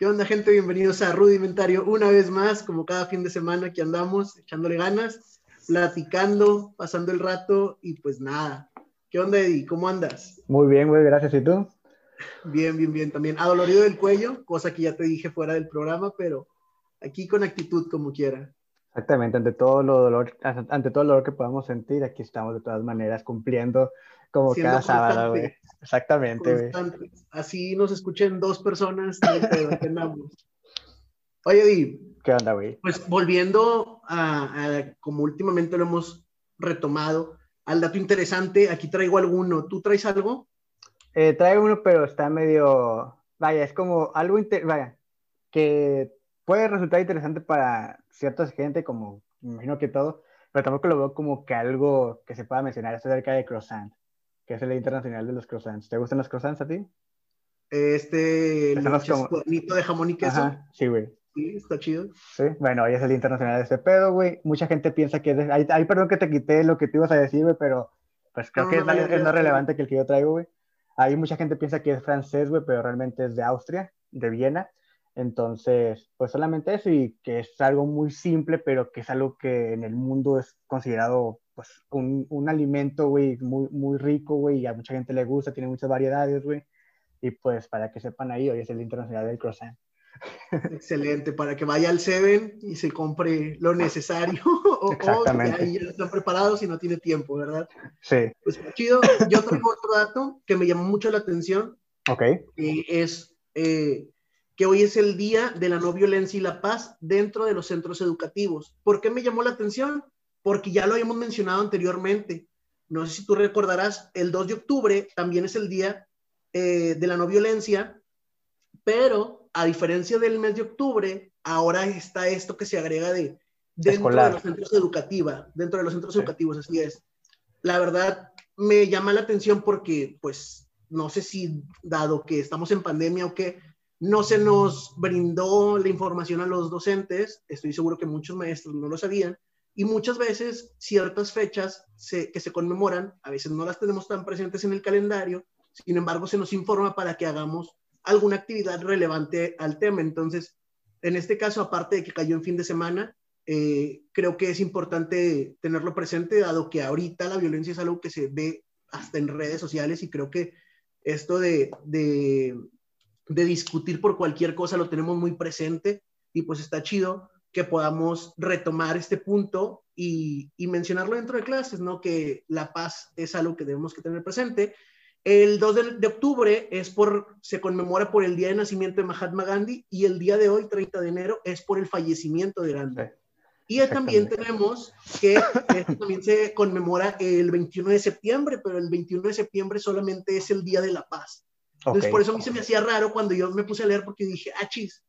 ¿Qué onda, gente? Bienvenidos a Rudimentario una vez más, como cada fin de semana aquí andamos, echándole ganas, platicando, pasando el rato y pues nada. ¿Qué onda, Eddie? ¿Cómo andas? Muy bien, güey, gracias. ¿Y tú? Bien, bien, bien. También adolorido del cuello, cosa que ya te dije fuera del programa, pero aquí con actitud como quiera. Exactamente, ante todo lo dolor, ante todo el dolor que podamos sentir, aquí estamos de todas maneras cumpliendo como cada sábado, güey. Exactamente, güey. Así nos escuchen dos personas, Oye, Di. ¿Qué onda, güey? Pues volviendo a, como últimamente lo hemos retomado, al dato interesante, aquí traigo alguno. ¿Tú traes algo? Eh, traigo uno, pero está medio, vaya, es como algo, vaya, que puede resultar interesante para cierta gente, como me imagino que todo, pero tampoco lo veo como que algo que se pueda mencionar acerca de croissant que es el Internacional de los Croissants. ¿Te gustan los croissants a ti? Este, el de jamón y queso. sí, güey. Sí, está chido. Sí, bueno, hoy es el Internacional de ese pedo, güey. Mucha gente piensa que es... Ay, perdón que te quité lo que te ibas a decir, güey, pero pues creo que es, más relevante que el que yo traigo, güey. Ahí mucha gente piensa que es francés, güey, pero realmente es de Austria, de Viena. Entonces, pues solamente eso y que es algo muy simple, pero que es algo que en el mundo es considerado pues, un, un alimento, güey, muy, muy rico, güey, y a mucha gente le gusta, tiene muchas variedades, güey. Y pues para que sepan ahí, hoy es el Internacional del Croissant. Excelente, para que vaya al Seven y se compre lo necesario. o, Exactamente. ahí ya están preparados y no tiene tiempo, ¿verdad? Sí. Pues chido. Yo traigo otro dato que me llamó mucho la atención. Ok. Y es eh, que hoy es el Día de la No Violencia y la Paz dentro de los centros educativos. ¿Por qué me llamó la atención? Porque ya lo habíamos mencionado anteriormente. No sé si tú recordarás, el 2 de octubre también es el día eh, de la no violencia, pero a diferencia del mes de octubre, ahora está esto que se agrega de dentro de los centros educativos, dentro de los centros educativos, así es. La verdad, me llama la atención porque, pues, no sé si dado que estamos en pandemia o que no se nos brindó la información a los docentes, estoy seguro que muchos maestros no lo sabían, y muchas veces ciertas fechas que se conmemoran, a veces no las tenemos tan presentes en el calendario, sin embargo se nos informa para que hagamos alguna actividad relevante al tema. Entonces, en este caso, aparte de que cayó en fin de semana, eh, creo que es importante tenerlo presente, dado que ahorita la violencia es algo que se ve hasta en redes sociales y creo que esto de, de, de discutir por cualquier cosa lo tenemos muy presente y pues está chido que podamos retomar este punto y, mencionarlo dentro de clases, ¿no? Que la paz es algo que debemos que tener presente. El 2 de, octubre es por, se conmemora por el día de nacimiento de Mahatma Gandhi y el día de hoy, 30 de enero, es por el fallecimiento de Gandhi. Y también tenemos que también se conmemora el 21 de septiembre, pero el 21 de septiembre solamente es el Día de la Paz. Entonces, por eso a mí se me hacía raro cuando yo me puse a leer porque dije, ah, chis,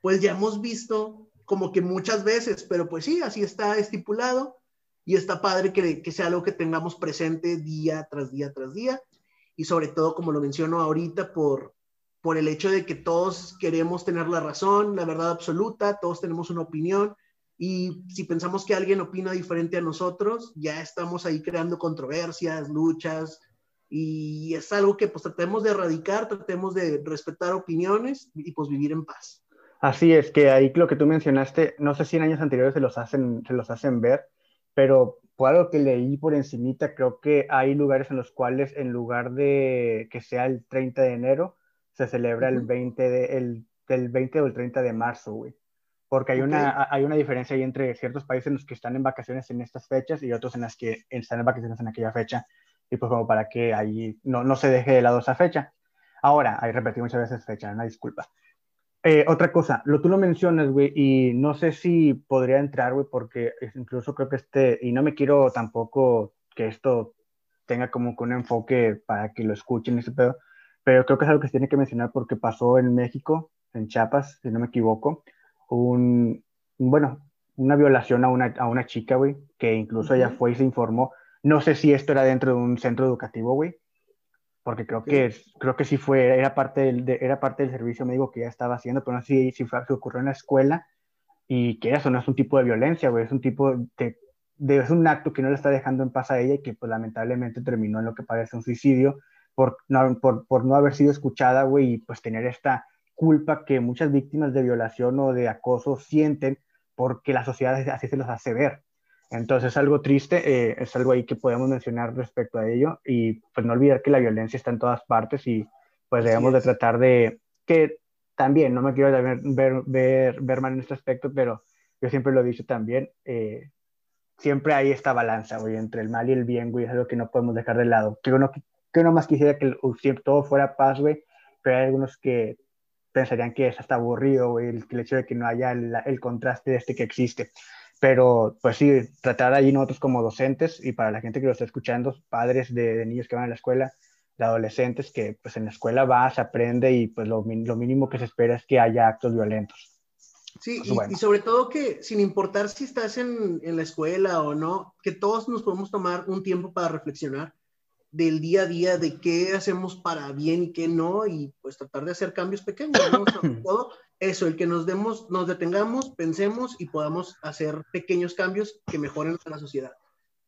pues ya hemos visto como que muchas veces, pero pues sí, así está estipulado y está padre que, que sea algo que tengamos presente día tras día tras día y sobre todo, como lo menciono ahorita, por, por el hecho de que todos queremos tener la razón, la verdad absoluta, todos tenemos una opinión y si pensamos que alguien opina diferente a nosotros, ya estamos ahí creando controversias, luchas y es algo que pues tratemos de erradicar, tratemos de respetar opiniones y pues vivir en paz. Así es, que ahí lo que tú mencionaste, no sé si en años anteriores se los hacen, se los hacen ver, pero por algo que leí por encimita, creo que hay lugares en los cuales en lugar de que sea el 30 de enero, se celebra el 20 de, el, 20 o el 30 de marzo, güey. Porque hay, una, hay una diferencia ahí entre ciertos países en los que están en vacaciones en estas fechas y otros en las que están en vacaciones en aquella fecha. Y pues como para que ahí no, no se deje de lado esa fecha. Ahora, hay repetido muchas veces fecha, una disculpa. Eh, otra cosa, lo tú lo mencionas, güey, y no sé si podría entrar, güey, porque incluso creo que este, y no me quiero tampoco que esto tenga como que un enfoque para que lo escuchen ese pedo, pero creo que es algo que se tiene que mencionar porque pasó en México, en Chiapas, si no me equivoco, un, bueno, una violación a una, a una chica, güey, que incluso ella fue y se informó. No sé si esto era dentro de un centro educativo, güey, porque creo que creo que sí fue era parte del era parte del servicio médico que ya estaba haciendo pero no sé si, si, ocurrió en la escuela y que eso no es un tipo de violencia güey es un tipo de, de, es un acto que no le está dejando en paz a ella y que pues lamentablemente terminó en lo que parece un suicidio por no, por, por no haber sido escuchada güey y pues tener esta culpa que muchas víctimas de violación o de acoso sienten porque la sociedad así se los hace ver. Entonces es algo triste, eh, es algo ahí que podemos mencionar respecto a ello y pues no olvidar que la violencia está en todas partes y pues debemos de tratar de que también, no me quiero ver, ver, ver, mal en este aspecto, pero yo siempre lo he dicho también, eh, siempre hay esta balanza, güey, entre el mal y el bien, güey, es algo que no podemos dejar de lado. Que uno, que uno más quisiera que todo fuera paz, güey, pero hay algunos que pensarían que es hasta aburrido, güey, el, el, hecho de que no haya el, el, contraste de este que existe. Pero, pues sí, tratar allí nosotros como docentes y para la gente que lo está escuchando, padres de, de niños que van a la escuela, de adolescentes, que pues en la escuela va, se aprende y pues lo, lo mínimo que se espera es que haya actos violentos. Sí, y, y, sobre todo que sin importar si estás en, en, la escuela o no, que todos nos podemos tomar un tiempo para reflexionar del día a día, de qué hacemos para bien y qué no, y pues tratar de hacer cambios pequeños, ¿no? Todo eso, el que nos demos, nos detengamos, pensemos y podamos hacer pequeños cambios que mejoren a la sociedad.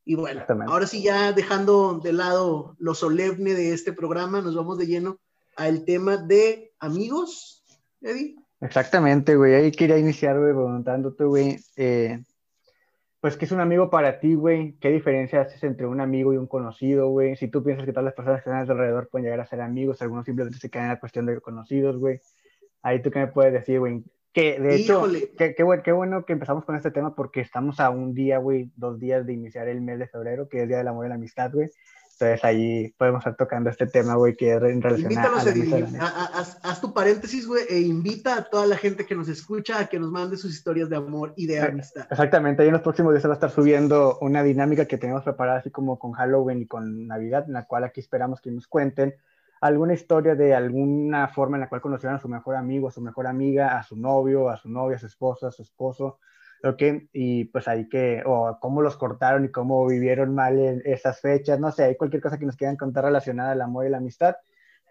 Y bueno, ahora sí ya dejando de lado lo solemne de este programa, nos vamos de lleno al tema de amigos, Eddie. Exactamente, güey. Ahí quería iniciar, güey, preguntándote, güey, eh, pues, ¿qué es un amigo para ti, güey? ¿Qué diferencia haces entre un amigo y un conocido, güey? Si tú piensas que todas las personas que están a tu alrededor pueden llegar a ser amigos, algunos simplemente se quedan en la cuestión de conocidos, güey. Ahí tú qué me puedes decir, güey. Que de hecho, qué, qué, bueno que empezamos con este tema porque estamos a un día, güey, dos días de iniciar el mes de febrero, que es Día del Amor y la Amistad, güey. Entonces ahí podemos estar tocando este tema, güey, que es en relación a, a haz, haz, tu paréntesis, güey, e invita a toda la gente que nos escucha a que nos mande sus historias de amor y de amistad. Exactamente, ahí en los próximos días se va a estar subiendo una dinámica que tenemos preparada así como con Halloween y con Navidad, en la cual aquí esperamos que nos cuenten alguna historia de alguna forma en la cual conocieron a su mejor amigo, a su mejor amiga, a su novio, a su novia, a su esposa, a su esposo, ¿ok? Y pues ahí que, o cómo los cortaron y cómo vivieron mal en esas fechas, no sé, hay cualquier cosa que nos quieran contar relacionada al amor y la amistad,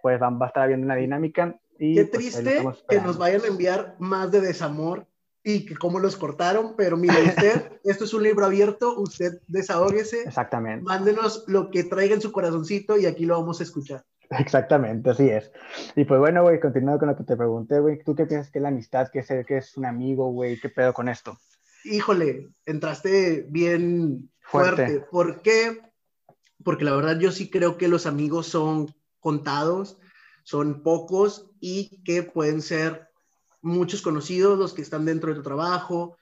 pues van, va a estar habiendo una dinámica. Y, Qué pues, triste que nos vayan a enviar más de desamor y que cómo los cortaron, pero mire usted, esto es un libro abierto, usted desahógese. Exactamente. Mándenos lo que traiga en su corazoncito y aquí lo vamos a escuchar. Exactamente, así es. Y pues bueno, güey, continuando con lo que te pregunté, güey, ¿tú qué piensas que es la amistad? ¿Qué es, qué es un amigo, güey? ¿Qué pedo con esto? híjole, entraste bien fuerte. fuerte. ¿Por qué? Porque la verdad yo sí creo que los amigos son contados, son pocos y que pueden ser muchos conocidos, los que están dentro de tu trabajo,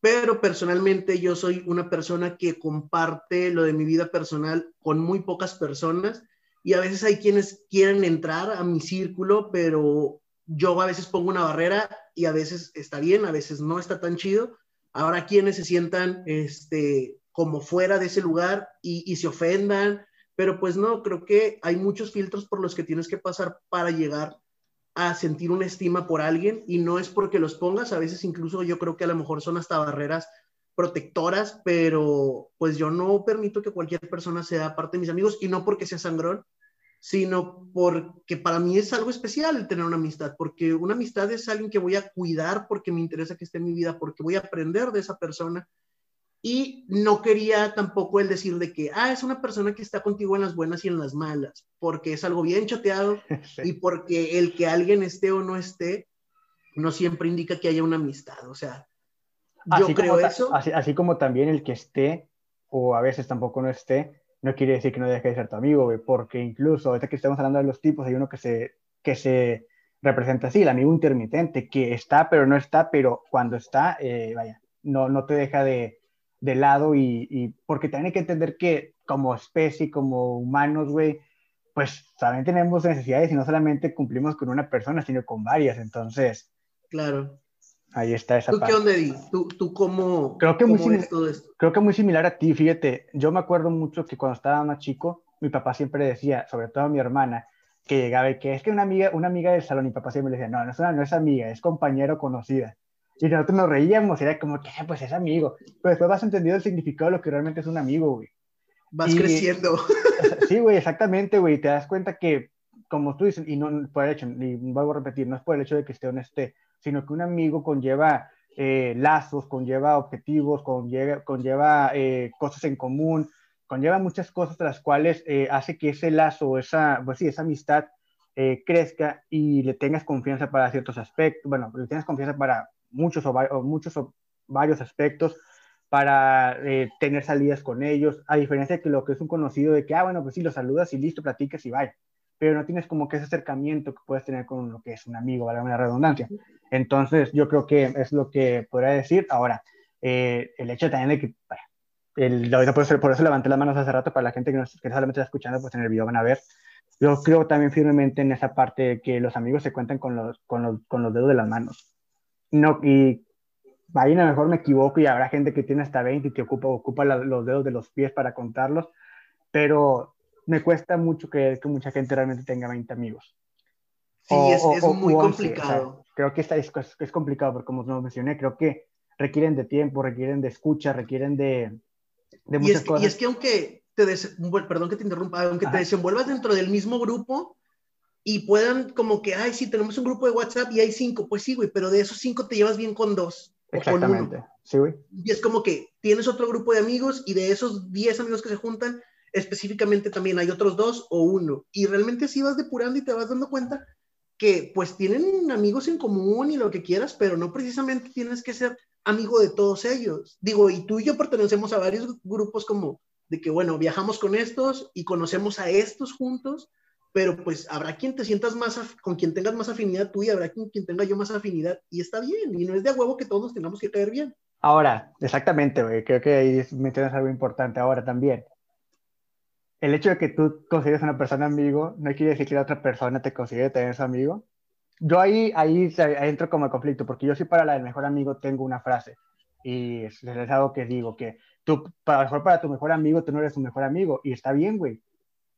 pero personalmente yo soy una persona que comparte lo de mi vida personal con muy pocas personas y a veces hay quienes quieren entrar a mi círculo, pero yo a veces pongo una barrera y a veces está bien, a veces no está tan chido. Habrá quienes se sientan este, como fuera de ese lugar y, y, se ofendan, pero pues no, creo que hay muchos filtros por los que tienes que pasar para llegar a sentir una estima por alguien y no es porque los pongas, a veces incluso yo creo que a lo mejor son hasta barreras protectoras, pero pues yo no permito que cualquier persona sea parte de mis amigos y no porque sea sangrón, sino porque para mí es algo especial el tener una amistad, porque una amistad es alguien que voy a cuidar porque me interesa que esté en mi vida, porque voy a aprender de esa persona. Y no quería tampoco el decir de que, ah, es una persona que está contigo en las buenas y en las malas, porque es algo bien choteado y porque el que alguien esté o no esté, no siempre indica que haya una amistad. O sea, yo creo eso. Así, así como también el que esté o a veces tampoco no esté, no quiere decir que no deje de ser tu amigo, güey, porque incluso ahorita que estamos hablando de los tipos, hay uno que se, que se representa así, el amigo intermitente, que está pero no está, pero cuando está, eh, vaya, no, no te deja de, de lado y, y, porque también hay que entender que como especie, como humanos, güey, pues también tenemos necesidades y no solamente cumplimos con una persona, sino con varias, entonces. Claro. Ahí está esa ¿Tú qué onda, Eddie? ¿Tú, ¿Tú, cómo, creo que cómo muy ves todo esto? Creo que muy similar a ti, fíjate. Yo me acuerdo mucho que cuando estaba más chico, mi papá siempre decía, sobre todo a mi hermana, que llegaba y que es que una amiga, una amiga del salón, mi papá siempre le decía, no, no es, una, no es amiga, es compañero conocida. Y nosotros nos reíamos, era como que, pues es amigo. Pero después vas entendiendo el significado de lo que realmente es un amigo, güey. Vas y, creciendo. Sí, güey, exactamente, güey. Te das cuenta que, como tú dices, y no por el hecho, y vuelvo a repetir, no es por el hecho de que esté o no esté, sino que un amigo conlleva eh, lazos, conlleva objetivos, conlleva, conlleva eh, cosas en común, conlleva muchas cosas las cuales eh, hace que ese lazo, esa, pues sí, esa amistad crezca y le tengas confianza para ciertos aspectos, bueno, le tengas confianza para muchos o, muchos o varios aspectos, para tener salidas con ellos, a diferencia de que lo que es un conocido de que, ah, bueno, pues sí, lo saludas y listo, platicas y vaya, pero no tienes como que ese acercamiento que puedes tener con lo que es un amigo, vale una redundancia. Entonces, yo creo que es lo que podría decir. Ahora, eh, el hecho también de que, vaya, el, por, eso, por eso levanté las manos hace rato para la gente que, nos, que solamente está escuchando, pues en el video van a ver. Yo creo también firmemente en esa parte de que los amigos se cuentan con los, con los, con los dedos de las manos. No, y ahí a lo mejor me equivoco y habrá gente que tiene hasta 20 y que ocupa, ocupa los dedos de los pies para contarlos, pero me cuesta mucho creer que mucha gente realmente tenga 20 amigos. Sí, es, es muy complicado. creo que esta es, es, complicado, porque como os mencioné, creo que requieren de tiempo, requieren de escucha, requieren de, de muchas y cosas. Y es que aunque te, perdón que te interrumpa, aunque te desenvuelvas dentro del mismo grupo y puedan como que, ay, sí, tenemos un grupo de WhatsApp y hay cinco, pues sí, güey, pero de esos cinco te llevas bien con dos. Exactamente. Sí, güey. Y es como que tienes otro grupo de amigos y de esos 10 amigos que se juntan, específicamente también hay otros dos o uno. Y realmente así vas depurando y te vas dando cuenta que pues tienen amigos en común y lo que quieras, pero no precisamente tienes que ser amigo de todos ellos. Digo, y tú y yo pertenecemos a varios grupos como de que, bueno, viajamos con estos y conocemos a estos juntos, pero pues habrá quien te sientas más, con quien tengas más afinidad tú y habrá quien, tenga yo más afinidad y está bien, y no es de huevo que todos tengamos que caer bien. Ahora, exactamente, creo que ahí mencionas algo importante ahora también. El hecho de que tú consideres a una persona amigo no quiere decir que la otra persona te considere tener su amigo. Yo ahí, ahí, entro como conflicto, porque yo sí para la del mejor amigo tengo una frase, y es, es algo que digo, que tú, para, mejor para tu mejor amigo, tú no eres tu mejor amigo, y está bien, güey.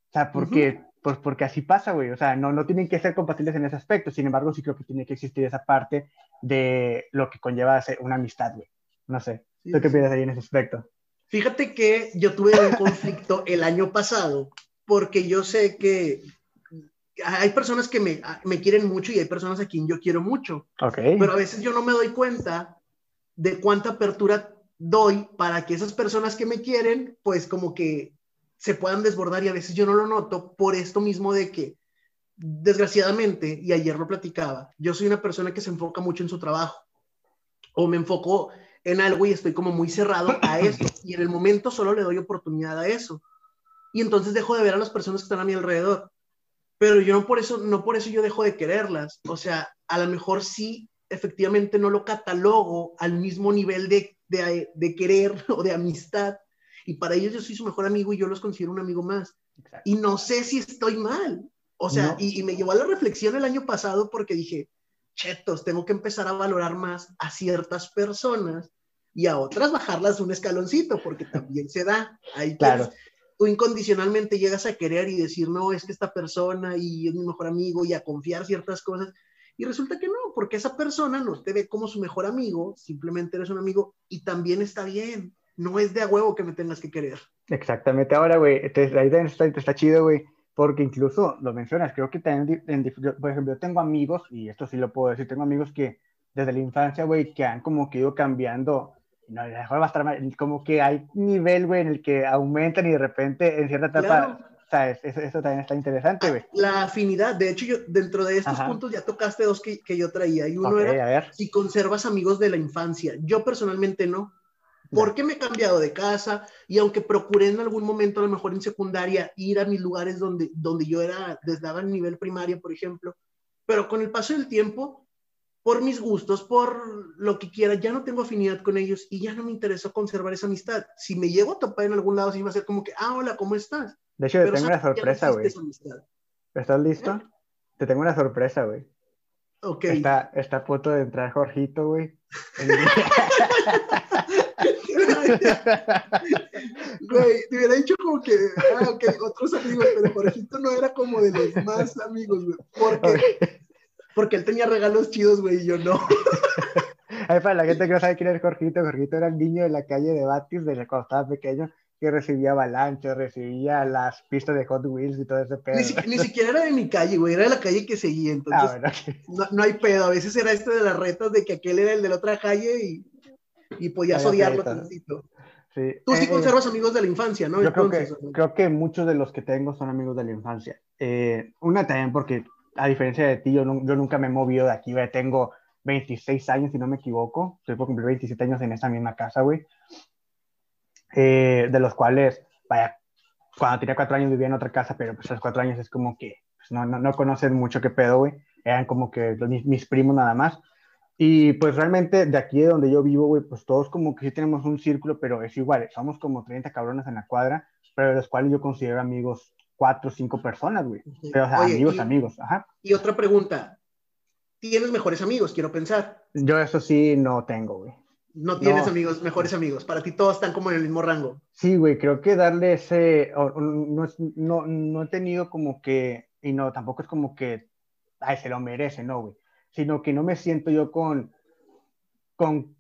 O sea, porque pues porque así pasa, güey. O sea, no, no tienen que ser compatibles en ese aspecto. Sin embargo, sí creo que tiene que existir esa parte de lo que conlleva ser una amistad, güey. No sé. ¿Tú qué piensas ahí en ese aspecto? Fíjate que yo tuve un conflicto el año pasado porque yo sé que hay personas que me, me, quieren mucho y hay personas a quien yo quiero mucho. Okay. Pero a veces yo no me doy cuenta de cuánta apertura doy para que esas personas que me quieren, pues como que se puedan desbordar y a veces yo no lo noto por esto mismo de que, desgraciadamente, y ayer lo platicaba, yo soy una persona que se enfoca mucho en su trabajo o me enfoco en algo y estoy como muy cerrado a eso y en el momento solo le doy oportunidad a eso. Y entonces dejo de ver a las personas que están a mi alrededor. Pero yo no por eso no por eso yo dejo de quererlas. O sea a lo mejor sí efectivamente no lo catalogo al mismo nivel de, de, de querer o de amistad. Y para ellos yo soy su mejor amigo y yo los considero un amigo más. Y no sé si estoy mal. O sea, y, me llevó a la reflexión el año pasado porque dije, chetos, tengo que empezar a valorar más a ciertas personas y a otras bajarlas un escaloncito, porque también se da. Ahí claro. tú incondicionalmente llegas a querer y decir, no, es que esta persona y es mi mejor amigo y a confiar ciertas cosas. Y resulta que no, porque esa persona no te ve como su mejor amigo, simplemente eres un amigo y también está bien no es de a huevo que me tengas que querer. Exactamente. Ahora, güey, ahí está, está chido, güey, porque incluso lo mencionas, creo que también, por ejemplo, yo tengo amigos, y esto sí lo puedo decir, tengo amigos que desde la infancia, güey, que han como que ido cambiando, no, mejor va a estar mal, como que hay nivel, güey, en el que aumentan y de repente en cierta etapa... O sea, eso, también está interesante, güey. La afinidad, de hecho, yo dentro de estos puntos ya tocaste dos que, que yo traía. Y uno era si conservas amigos de la infancia. Yo personalmente no. Porque me he cambiado de casa y aunque procuré en algún momento, a lo mejor en secundaria, ir a mis lugares donde, donde yo era, desde el nivel primaria, por ejemplo, pero con el paso del tiempo, por mis gustos, por lo que quiera, ya no tengo afinidad con ellos y ya no me interesó conservar esa amistad. Si me llego a topar en algún lado, sí va a ser como que, ah, hola, ¿cómo estás? De hecho, te tengo una sorpresa, güey. ¿Estás listo? ¿Eh? Te tengo una sorpresa, güey. Ok. Está, está a punto de entrar Jorgito, güey. Güey, te hubiera dicho como que, ah, ok, otros amigos, pero ejemplo no era como de los más amigos, güey. Porque, porque él tenía regalos chidos, güey, y yo no. Ay, para la gente que no sabe quién es Jorgito, Jorgito era el niño de la calle de Batis, de cuando estaba pequeño, que recibía avalanchas, recibía las pistas de Hot Wheels y todo ese pedo. Ni, siquiera era de mi calle, güey, era de la calle que seguía, entonces ah, no, no, hay pedo. A veces era este de las retas de que aquel era el de la otra calle y y podías odiarlo tantito. Sí. Tú sí eh, conservas amigos de la infancia, ¿no? Yo creo, que, creo que muchos de los que tengo son amigos de la infancia. Eh, una también porque a diferencia de ti, yo, yo nunca me he movido de aquí, güey. Tengo 26 años, si no me equivoco. Estoy por cumplir 27 años en esta misma casa, güey. Eh, de los cuales, vaya, cuando tenía cuatro años vivía en otra casa, pero pues a los cuatro años es como que pues, no, no, no conocen mucho qué pedo, güey. Eran como que mis, mis, primos nada más. Y pues realmente de aquí de donde yo vivo, güey, pues todos como que sí tenemos un círculo, pero es igual. Somos como 30 cabrones en la cuadra, pero de los cuales yo considero amigos cuatro o cinco personas, güey. Pero o sea, Oye, amigos, y, amigos. Ajá. Y otra pregunta. ¿Tienes mejores amigos? Quiero pensar. Yo eso sí no tengo, güey. No tienes no. amigos, mejores amigos. Para ti todos están como en el mismo rango. Sí, güey, creo que darle ese... No, no, no he tenido como que... Y no, tampoco es como que... Ay, se lo merece, no, güey. Sino que no me siento yo con... Con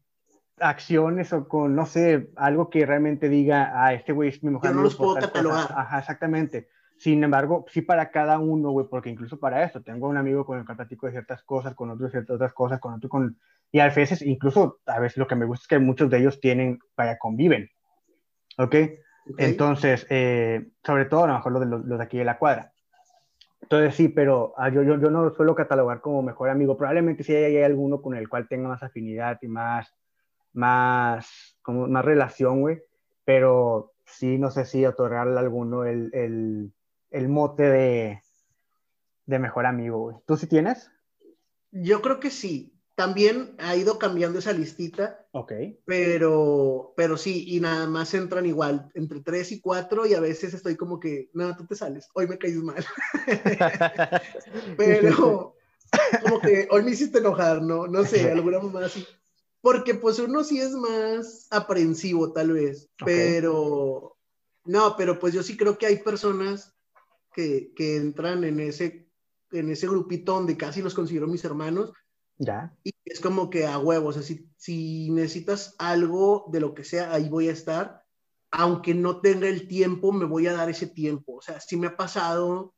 acciones o con, no sé, algo que realmente diga, ah, este güey es mi mejor Yo no los puedo catalogar. Ajá, exactamente. Sin embargo, sí para cada uno, güey, porque incluso para eso, tengo un amigo con el que platico de ciertas cosas, con otro de ciertas otras cosas, con otro con... Y a veces, incluso, a veces lo que me gusta es que muchos de ellos tienen, vaya, conviven. ¿Ok? okay. Entonces, eh, sobre todo, a lo mejor los de, los, los de aquí de la cuadra. Entonces, sí, pero ah, yo, yo, yo no lo suelo catalogar como mejor amigo. Probablemente sí hay, hay alguno con el cual tenga más afinidad y más, más, como más relación, güey. Pero sí, no sé si otorgarle a alguno el, el el mote de, de mejor amigo, güey. ¿Tú sí tienes? Yo creo que sí. También ha ido cambiando esa listita. Ok. Pero, pero sí, y nada más entran igual, entre tres y cuatro, y a veces estoy como que, no, tú te sales, hoy me caes mal. pero, como que hoy me hiciste enojar, ¿no? No sé, alguna mamá así. Porque pues uno sí es más aprensivo, tal vez, okay. pero, no, pero pues yo sí creo que hay personas que, que, entran en ese, en ese grupito donde casi los considero mis hermanos. Ya. Y es como que a huevos, o sea, si, si, necesitas algo de lo que sea, ahí voy a estar. Aunque no tenga el tiempo, me voy a dar ese tiempo. O sea, sí me ha pasado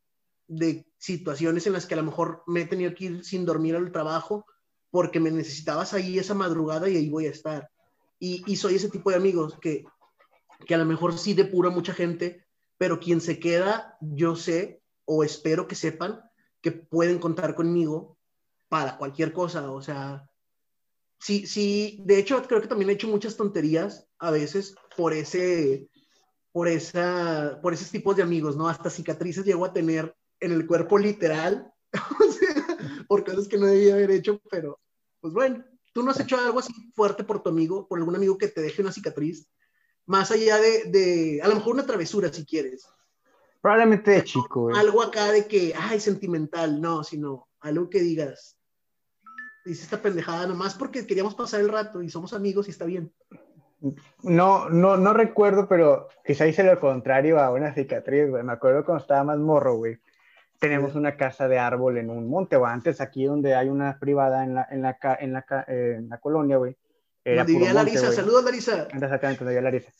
de situaciones en las que a lo mejor me he tenido que ir sin dormir al trabajo porque me necesitabas ahí esa madrugada y ahí voy a estar. Y, y soy ese tipo de amigos que, que a lo mejor sí depura mucha gente, pero quien se queda, yo sé o espero que sepan que pueden contar conmigo para cualquier cosa, o sea, sí, sí, de hecho creo que también he hecho muchas tonterías a veces por ese, por esa, por esos tipos de amigos, ¿no? Hasta cicatrices llego a tener en el cuerpo literal, o sea, por cosas que no debía haber hecho, pero pues bueno, tú no has hecho algo así fuerte por tu amigo, por algún amigo que te deje una cicatriz más allá de, de, a lo mejor una travesura si quieres. Probablemente de chico. ¿eh? Algo acá de que, ay, sentimental, no, sino algo que digas, dice esta pendejada nomás porque queríamos pasar el rato y somos amigos y está bien. No, no, no recuerdo, pero quizá hice lo contrario a una cicatriz, güey. Me acuerdo cuando estaba más morro, güey. Tenemos una casa de árbol en un monte, o antes aquí donde hay una privada en la, en la, en la, eh, en la colonia, güey era vivía Larisa, saludos Larisa. Exactamente, vivía Larisa.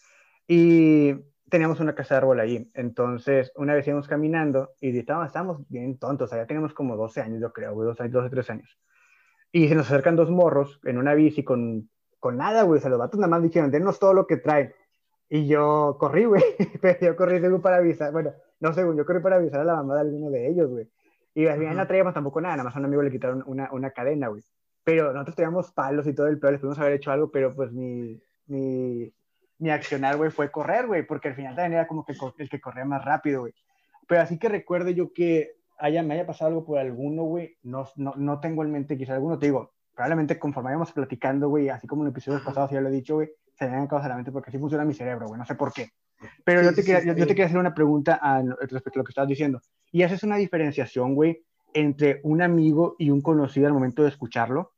Y teníamos una casa de árbol allí. Entonces, una vez íbamos caminando y estábamos, estábamos bien tontos, allá teníamos como 12 años, yo creo, 12, 12, 13 años. Y se nos acercan dos morros en una bici con, con nada, güey. O sea, los vatos nada más dijeron, denos todo lo que traen. Y yo corrí, güey. Pero yo corrí según para avisar. Bueno, no según, yo corrí para avisar a la mamá de alguno de ellos, güey. Y al final no traíamos tampoco nada, nada más a un amigo le quitaron una, una cadena, güey pero nosotros teníamos palos y todo el peor, les pudimos haber hecho algo, pero pues mi, mi, mi accionar, güey, fue correr, güey, porque al final también era como que el que corría más rápido, güey. Pero así que recuerde yo que haya, me haya pasado algo por alguno, güey, no, no, no tengo en mente quizás alguno, te digo, probablemente conforme vayamos platicando, güey, así como en episodios pasados ya lo he dicho, güey, se me han cosas a la mente porque así funciona mi cerebro, güey, no sé por qué. Pero sí, yo, te sí, quería, sí, yo, yo, te quería hacer una pregunta a, respecto a lo que estabas diciendo. Y haces una diferenciación, güey, entre un amigo y un conocido al momento de escucharlo?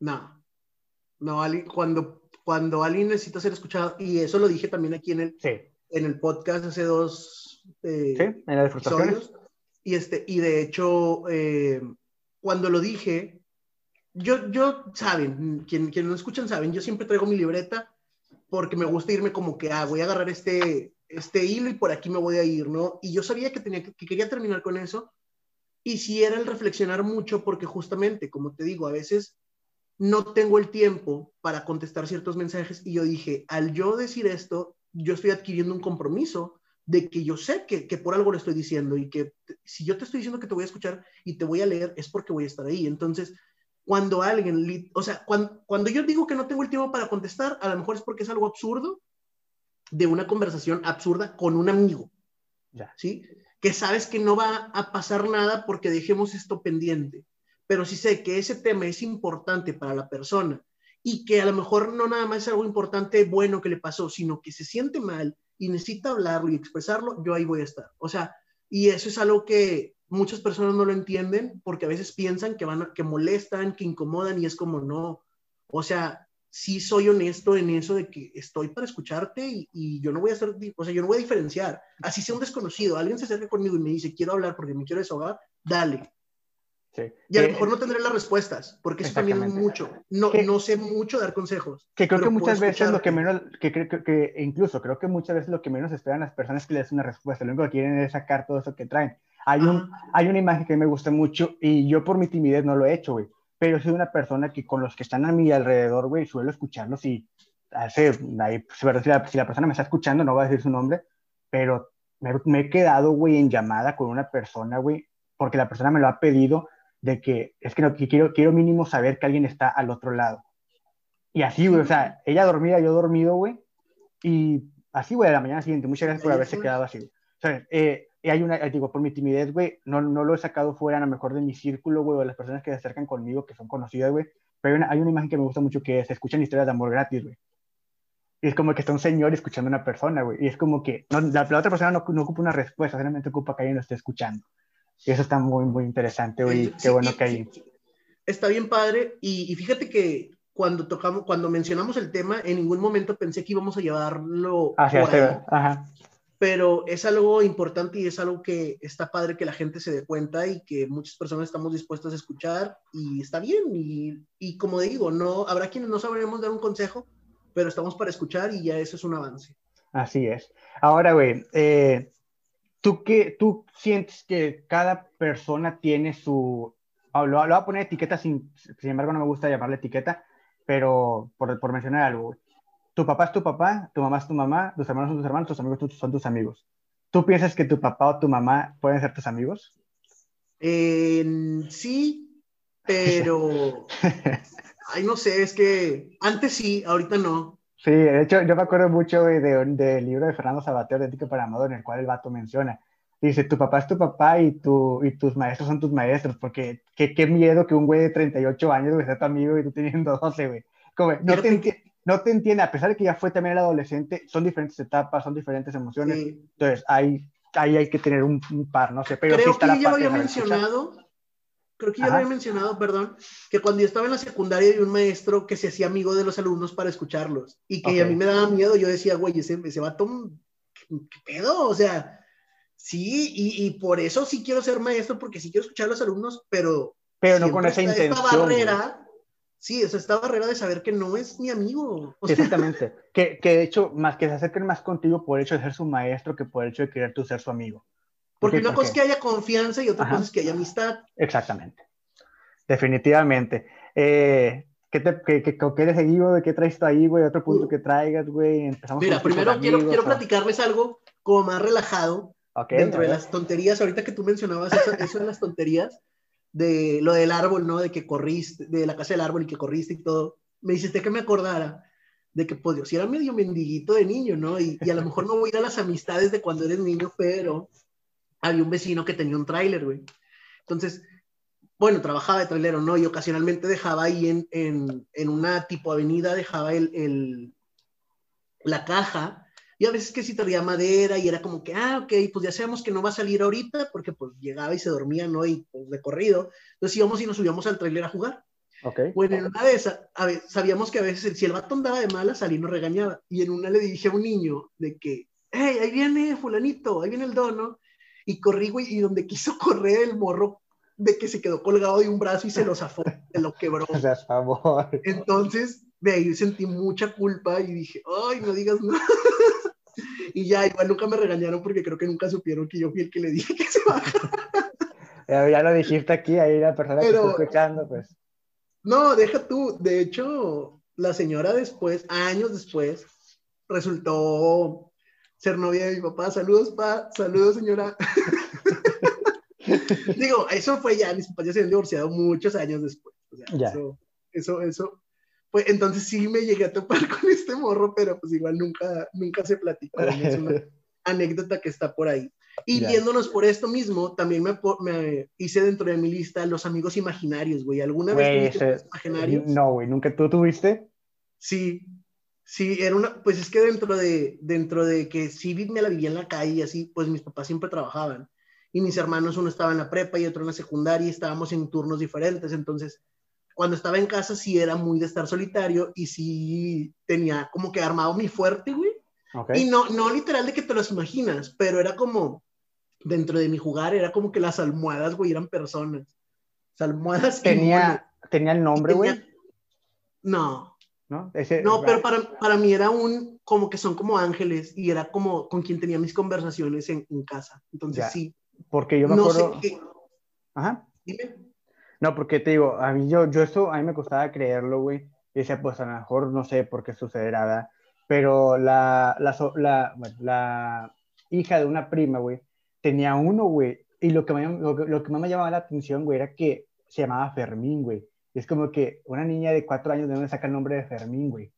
No. No, Ali, cuando, cuando alguien necesita ser escuchado, y eso lo dije también aquí en el, sí. en el podcast hace dos eh, sí, en las episodios. Y, este, y de hecho, eh, cuando lo dije, yo, yo saben, quien, quien no escuchan saben, yo siempre traigo mi libreta porque me gusta irme como que, ah, voy a agarrar este, este hilo y por aquí me voy a ir, ¿no? Y yo sabía que, tenía que, que quería terminar con eso, y si era el reflexionar mucho, porque justamente, como te digo, a veces no tengo el tiempo para contestar ciertos mensajes y yo dije, al yo decir esto, yo estoy adquiriendo un compromiso de que yo sé que, que por algo le estoy diciendo y que si yo te estoy diciendo que te voy a escuchar y te voy a leer es porque voy a estar ahí. Entonces, cuando alguien, o sea, cuando, cuando yo digo que no tengo el tiempo para contestar, a lo mejor es porque es algo absurdo de una conversación absurda con un amigo. Ya. ¿Sí? Que sabes que no va a pasar nada porque dejemos esto pendiente. Pero si sé que ese tema es importante para la persona y que a lo mejor no nada más es algo importante bueno que le pasó, sino que se siente mal y necesita hablarlo y expresarlo, yo ahí voy a estar. O sea, y eso es algo que muchas personas no lo entienden porque a veces piensan que van que molestan, que incomodan y es como no. O sea, sí soy honesto en eso de que estoy para escucharte y, yo no voy a hacer, o sea, yo no voy a diferenciar. Así sea un desconocido, alguien se acerca conmigo y me dice, quiero hablar porque me quiero desahogar, dale. Y a lo mejor no tendré las respuestas, porque eso también es mucho. No, no sé mucho dar consejos. Que creo que muchas veces lo que menos, que, que, que, incluso creo que muchas veces lo que menos esperan las personas es que les den una respuesta. Lo único que quieren es sacar todo eso que traen. Hay, un, hay una imagen que me gusta mucho y yo por mi timidez no lo he hecho, güey pero soy una persona que con los que están a mi alrededor, güey, suelo escucharlos y hace, ahí, si, la, si la persona me está escuchando, no voy a decir su nombre, pero me, me he quedado, güey, en llamada con una persona, güey, porque la persona me lo ha pedido de que es que, no, que quiero, quiero mínimo saber que alguien está al otro lado. Y así, güey, o sea, ella dormida, yo dormido, güey, y así, güey, a la mañana siguiente, muchas gracias por haberse quedado así. O sea, eh, hay una, digo, por mi timidez, güey, no, no lo he sacado fuera a lo mejor de mi círculo, güey, o de las personas que se acercan conmigo, que son conocidas, güey, pero hay una, hay una imagen que me gusta mucho que se escuchan historias de amor gratis, güey. Y es como que está un señor escuchando a una persona, güey. Y es como que no, la, otra persona no, no, ocupa una respuesta, solamente ocupa que alguien lo esté escuchando. Y eso está muy, muy interesante, güey. Qué bueno que hay. Está bien padre. Y, y, fíjate que cuando tocamos, cuando mencionamos el tema, en ningún momento pensé que íbamos a llevarlo. Hacia por Ajá pero es algo importante y es algo que está padre que la gente se dé cuenta y que muchas personas estamos dispuestas a escuchar y está bien y, y como digo, no habrá quienes no sabremos dar un consejo, pero estamos para escuchar y ya eso es un avance. Así es. Ahora, güey, eh, ¿tú, qué, ¿tú sientes que cada persona tiene su... Oh, lo, lo, voy a poner etiqueta, sin, sin embargo no me gusta llamarle etiqueta, pero por, por mencionar algo, tu papá es tu papá, tu mamá es tu mamá, tus hermanos son tus hermanos, tus amigos son tus amigos. ¿Tú piensas que tu papá o tu mamá pueden ser tus amigos? sí, pero... Ay, no sé, es que antes sí, ahorita no. Sí, de hecho, yo me acuerdo mucho del de, libro de Fernando Sabater, de Ética para Amado, en el cual el vato menciona. Dice, tu papá es tu papá y, tu, y tus maestros son tus maestros, porque qué, qué miedo que un güey de 38 años sea tu amigo y tú teniendo 12, güey. Como, no te, no te entiende, a pesar de que ya fue también el adolescente, son diferentes etapas, son diferentes emociones. Entonces, ahí, ahí hay que tener un, par, no sé. Pero creo que yo había mencionado, creo que yo había mencionado, perdón, que cuando yo estaba en la secundaria había un maestro que se hacía amigo de los alumnos para escucharlos y que a mí me daba miedo. Yo decía, güey, ese, ese vato, ¿qué, pedo? O sea, sí, y, y, por eso sí quiero ser maestro, porque sí quiero escuchar a los alumnos, pero. Pero no con esa intención. Esta barrera Sí, o sea, esta barrera de saber que no es mi amigo. Exactamente. que, que, de hecho, más que se acerquen más contigo por el hecho de ser su maestro que por el hecho de querer tú ser su amigo. Porque una cosa es que haya confianza y otra cosa es que haya amistad. Exactamente. Definitivamente. Eh, ¿Qué, te, qué, qué, qué eres seguido? ¿De qué traes tú ahí, güey? Otro punto que traigas, güey. Empezamos Mira, primero quiero, quiero platicarles algo como más relajado. Okay, dentro de las tonterías, ahorita que tú mencionabas eso, eso de las tonterías de lo del árbol, ¿no? De que corriste, de la casa del árbol y que corriste y todo, me hiciste que me acordara de que, pues, yo era medio mendiguito de niño, ¿no? Y, y, a lo mejor no voy a ir a las amistades de cuando eres niño, pero había un vecino que tenía un tráiler, güey. Entonces, bueno, trabajaba de trailero, ¿no? Y ocasionalmente dejaba ahí en, en, en una tipo avenida, dejaba el, el, la caja y a veces que si traía madera y era como que, ah, ok, pues ya sabemos que no va a salir ahorita porque pues llegaba y se dormía, ¿no? Y pues de corrido. Entonces íbamos y nos subíamos al trailer a jugar. Okay. Bueno, en una de esas, a ver, sabíamos que a veces si el vato andaba de mala, salí nos regañaba. Y en una le dije a un niño de que, hey, ahí viene fulanito, ahí viene el dono. Y corrí, güey, y donde quiso correr el morro de que se quedó colgado de un brazo y se lo zafó, se lo quebró. Entonces, de ahí sentí mucha culpa y dije, ay, no digas nada. Y ya, igual nunca me regañaron porque creo que nunca supieron que yo fui el que le dije que se bajara. Ya lo dijiste aquí, ahí la persona que está escuchando, pues. No, deja tú. De hecho, la señora después, años después, resultó ser novia de mi papá. Saludos, pa. Saludos, señora. Digo, eso fue ya, mis papás ya se habían divorciado muchos años después. ya. Eso, eso, eso, pues entonces sí me llegué a topar con este morro, pero pues igual nunca, nunca se platicó. Es una anécdota que está por ahí. Y viéndonos por esto mismo, también me, me, hice dentro de mi lista los amigos imaginarios, güey. ¿Alguna vez tuviste imaginarios? No, güey, ¿nunca tú tuviste? Sí, sí, era una, pues es que dentro de, dentro de que sí me la vivía en la calle y así, pues mis papás siempre trabajaban. Y mis hermanos, uno estaba en la prepa y otro en la secundaria y estábamos en turnos diferentes. Entonces, cuando estaba en casa sí era muy de estar solitario y sí tenía como que armado mi fuerte, güey. Y no, no literal de que te los imaginas, pero era como, dentro de mi jugar, era como que las almohadas, güey, eran personas. Las almohadas. Tenía, tenía el nombre, güey. No. ¿No? no, pero para, para, mí era un, como que son como ángeles y era como con quien tenía mis conversaciones en, en casa. Entonces sí. Porque yo me acuerdo. Ajá. Dime. No, porque te digo, a mí yo, yo esto, a mí me costaba creerlo, güey. Y decía, pues a lo mejor no sé por qué sucederá, ¿verdad? Pero la, la, la, la hija de una prima, güey, tenía uno, güey. Y lo que, lo, lo, que más me llamaba la atención, güey, era que se llamaba Fermín, güey. Y es como que una niña de cuatro años, ¿de dónde saca el nombre de Fermín, güey?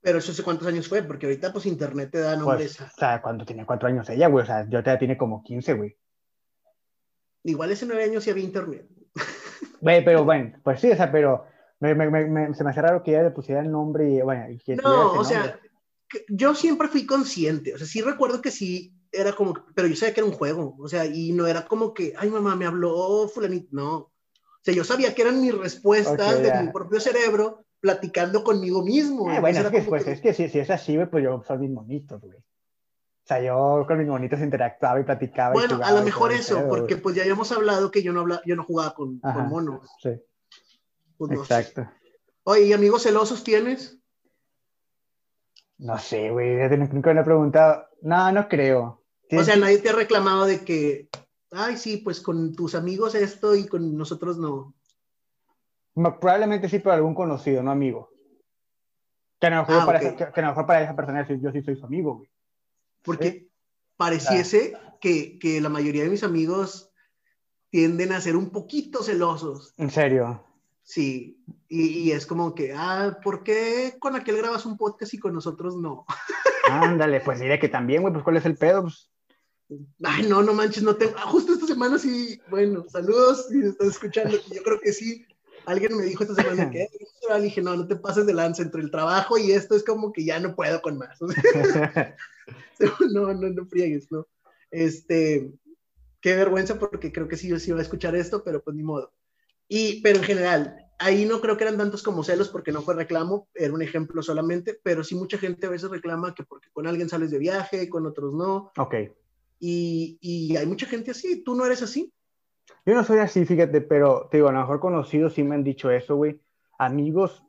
Pero eso sé cuántos años fue, porque ahorita pues internet te da pues, nombres. Pues, o sea, cuando tenía cuatro años ella, güey, o sea, yo te tiene como 15, güey. Igual ese nueve años sí había internet. Güey, pero bueno, pues sí, o sea, pero me, me, me, se me hace raro que ella le pusiera el nombre y bueno. Y que no, o sea, yo siempre fui consciente, o sea, sí recuerdo que sí era como, pero yo sabía que era un juego, o sea, y no era como que, ay mamá, me habló fulanito, no. O sea, yo sabía que eran mis respuestas de mi propio cerebro platicando conmigo mismo. Eh, bueno, es que, pues, es que si, si es así, pues yo soy mis monitos, güey. O sea, yo con mis monitos interactuaba y platicaba. Bueno, a lo mejor eso, porque pues ya habíamos hablado que yo no, hablaba, yo no jugaba con, con monos. Sí. Pues Exacto. Oye, ¿y amigos celosos tienes? No sé, güey, nunca me he preguntado. No, no creo. O sea, nadie te ha reclamado de que, ay, sí, pues con tus amigos esto y con nosotros no. Probablemente sí, pero algún conocido, no amigo. Que a lo mejor, ah, para, esa, que, a lo mejor para esa persona yo sí soy su amigo, güey. Porque pareciese que, que, la mayoría de mis amigos tienden a ser un poquito celosos. ¿En serio? Sí, y, y, es como que, ah, ¿por qué con aquel grabas un podcast y con nosotros no? Ándale, pues diré que también, güey, pues ¿cuál es el pedo? Pues... Ay, no, no manches, no tengo. Ah, justo esta semana sí, bueno, saludos si estás escuchando, yo creo que sí. Alguien me dijo esta semana que le dije, no, no te pases de lanza entre el trabajo y esto es como que ya no puedo con más. no, no, no friegues, ¿no? Este, qué vergüenza porque creo que sí yo sí iba a escuchar esto, pero pues ni modo. Y, pero en general, ahí no creo que eran tantos como celos porque no fue reclamo, era un ejemplo solamente, pero sí mucha gente a veces reclama que porque con alguien sales de viaje, con otros no. Ok. Y, y hay mucha gente así, ¿tú no eres así? Yo no soy así, fíjate, pero te digo, a lo mejor conocidos sí me han dicho eso, güey. Amigos,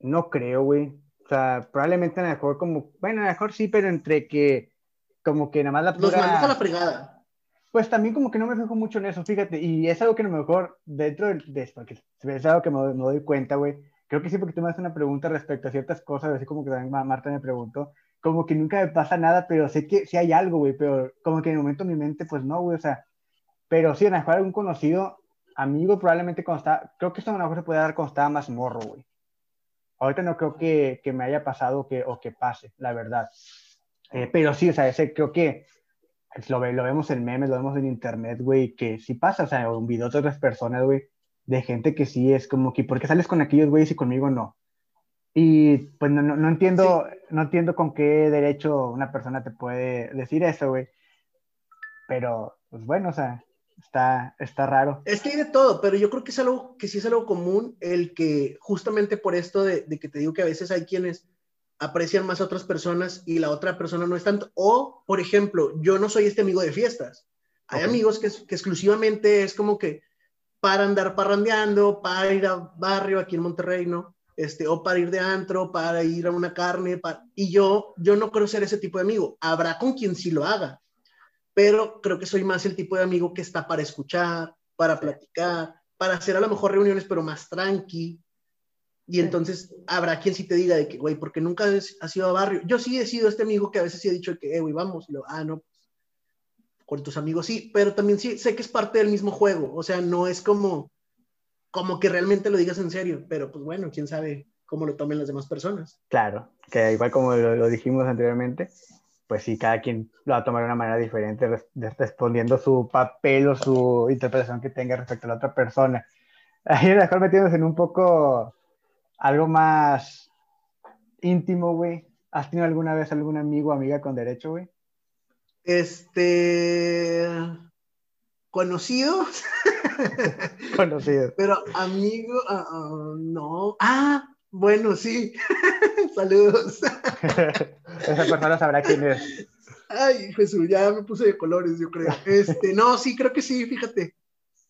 no creo, güey. O sea, probablemente a lo mejor como, bueno, a lo mejor sí, pero entre que, como que nada más la pura... Los a la fregada. Pues también como que no me fijo mucho en eso, fíjate, y es algo que a lo mejor dentro de, esto, porque es algo que me, doy cuenta, güey. Creo que sí, porque tú me haces una pregunta respecto a ciertas cosas, así como que también Marta me preguntó, como que nunca me pasa nada, pero sé que sí hay algo, güey, pero como que en el momento mi mente, pues no, güey, o sea, pero sí, a lo mejor algún conocido, amigo, probablemente está, creo que esto a lo mejor se puede dar cuando estaba más morro, güey. Ahorita no creo que, que me haya pasado que, o que pase, la verdad. Eh, pero sí, o sea, ese, creo que lo, lo, vemos en memes, lo vemos en internet, güey, que sí pasa, o sea, un video de otras personas, güey, de gente que sí es como que, ¿por qué sales con aquellos güeyes y conmigo no? Y pues no, no, entiendo, no entiendo con qué derecho una persona te puede decir eso, güey. Pero, pues bueno, o sea, Está, está raro. Es que hay de todo, pero yo creo que es algo que sí es algo común, el que justamente por esto de, de, que te digo que a veces hay quienes aprecian más a otras personas y la otra persona no es tanto. O, por ejemplo, yo no soy este amigo de fiestas. Hay amigos que, que, exclusivamente es como que para andar parrandeando, para ir a barrio aquí en Monterrey, ¿no? Este, o para ir de antro, para ir a una carne, y yo, yo no quiero ser ese tipo de amigo. Habrá con quien sí lo haga, pero creo que soy más el tipo de amigo que está para escuchar, para platicar, para hacer a lo mejor reuniones, pero más tranqui. Y entonces habrá quien sí te diga de que, güey, porque nunca has ido a barrio. Yo sí he sido este amigo que a veces sí he dicho que, eh, güey, vamos. Y lo, ah, no, con tus amigos sí, pero también sí sé que es parte del mismo juego. O sea, no es como, como que realmente lo digas en serio, pero pues bueno, quién sabe cómo lo tomen las demás personas. Claro, que igual como lo, dijimos anteriormente, pues sí, cada quien lo va a tomar de una manera diferente, respondiendo su papel o su interpretación que tenga respecto a la otra persona. Ahí mejor metiéndose en un poco algo más íntimo, güey. ¿Has tenido alguna vez algún amigo o amiga con derecho, güey? Este. Conocidos. Conocidos. Pero amigo, ah, no. Ah, bueno, sí. Saludos. Esa persona sabrá quién es. Ay, Jesús, ya me puse de colores, yo creo. Este, no, sí, creo que sí, fíjate.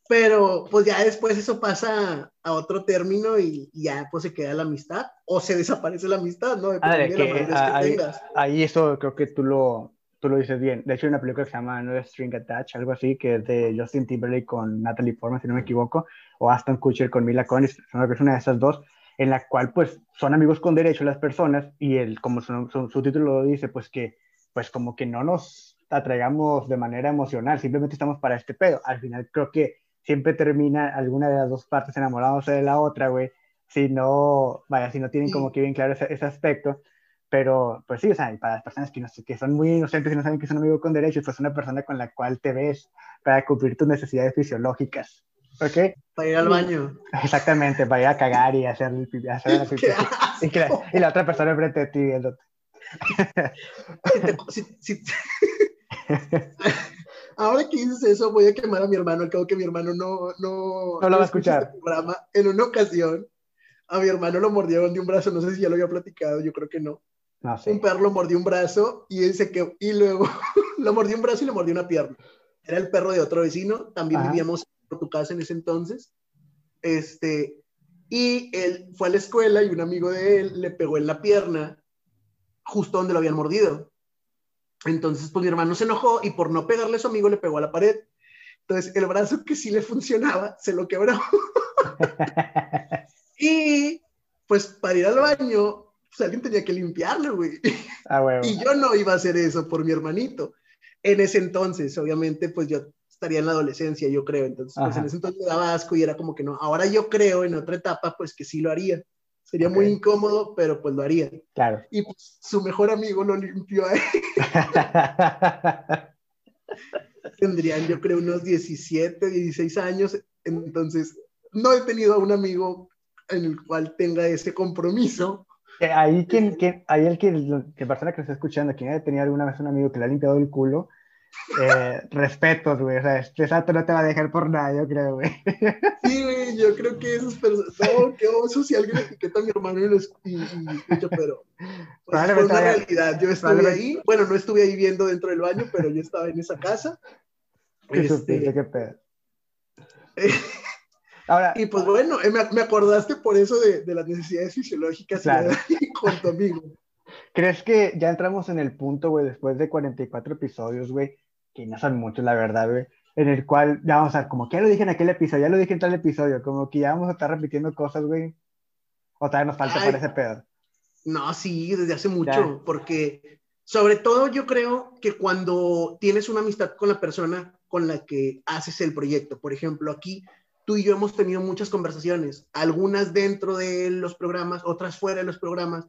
Pero pues ya después eso pasa a otro término y, ya pues se queda la amistad o se desaparece la amistad, ¿no? ahí, ahí, eso creo que tú lo, tú lo dices bien. De hecho hay una película que se llama No String Attach, algo así, que es de Justin Timberlake con Natalie Portman, si no me equivoco, o Aston Kutcher con Mila Kunis, es una de esas dos, en la cual pues son amigos con derecho las personas y el, como su, su, título lo dice, pues que pues como que no nos atraigamos de manera emocional, simplemente estamos para este pedo. Al final creo que siempre termina alguna de las dos partes enamorándose de la otra, güey, si no, vaya, si no tienen como que bien claro ese, ese, aspecto. Pero, pues sí, o sea, para las personas que, no, que son muy inocentes y no saben que son amigos con derechos, pues una persona con la cual te ves para cumplir tus necesidades fisiológicas. ¿Ok? Para ir al baño. Exactamente, para ir a cagar y hacer, hacer la pipí. Y, la, y, la, otra persona enfrente de ti viéndote. Ahora que dices eso, voy a quemar a mi hermano. Al cabo que mi hermano no, no, no lo va a escuchar. Este programa. En una ocasión, a mi hermano lo mordieron de un brazo. No sé si ya lo había platicado, yo creo que no. no Un perro lo mordió un brazo y él se quedó. Y luego lo mordió un brazo y le mordió una pierna. Era el perro de otro vecino. También vivíamos en tu casa en ese entonces. Este, y él fue a la escuela y un amigo de él le pegó en la pierna justo donde lo habían mordido. Entonces, pues mi hermano se enojó y por no pegarle a su amigo le pegó a la pared. Entonces, el brazo que sí le funcionaba se lo quebró. y pues para ir al baño, pues alguien tenía que limpiarlo, güey. Ah, y yo no iba a hacer eso por mi hermanito. En ese entonces, obviamente, pues yo estaría en la adolescencia, yo creo. Entonces, pues en ese entonces me daba asco y era como que no. Ahora yo creo en otra etapa, pues que sí lo haría. Sería muy incómodo, pero pues lo haría. Claro. Y pues, su mejor amigo lo limpió a él. Tendrían, yo creo, unos 17, 16 años. Entonces, no he tenido a un amigo en el cual tenga ese compromiso. Eh, ahí, quien, ahí el que, que persona que está escuchando, quien haya tenido alguna vez un amigo que le ha limpiado el culo, eh, respetos, güey. O sea, este no te va a dejar por nada, yo creo, güey. Sí, güey, yo creo que esos personas. No, qué oso si alguien etiqueta a mi hermano y lo escucha, pero. Pues, fue una realidad. Yo estuve ahí. Bueno, no estuve ahí viendo dentro del baño, pero yo estaba en esa casa. Este... qué pedo. Ahora, y pues bueno, eh, me, acordaste por eso de, de las necesidades fisiológicas claro. con tu amigo. ¿Crees que ya entramos en el punto, güey, después de 44 episodios, güey, que no son muchos, la verdad, güey, en el cual ya vamos a como que ya lo dije en aquel episodio, ya lo dije en tal episodio, como que ya vamos a estar repitiendo cosas, güey, o todavía nos falta para ese pedo. No, sí, desde hace mucho, porque sobre todo yo creo que cuando tienes una amistad con la persona con la que haces el proyecto, por ejemplo, aquí tú y yo hemos tenido muchas conversaciones, algunas dentro de los programas, otras fuera de los programas,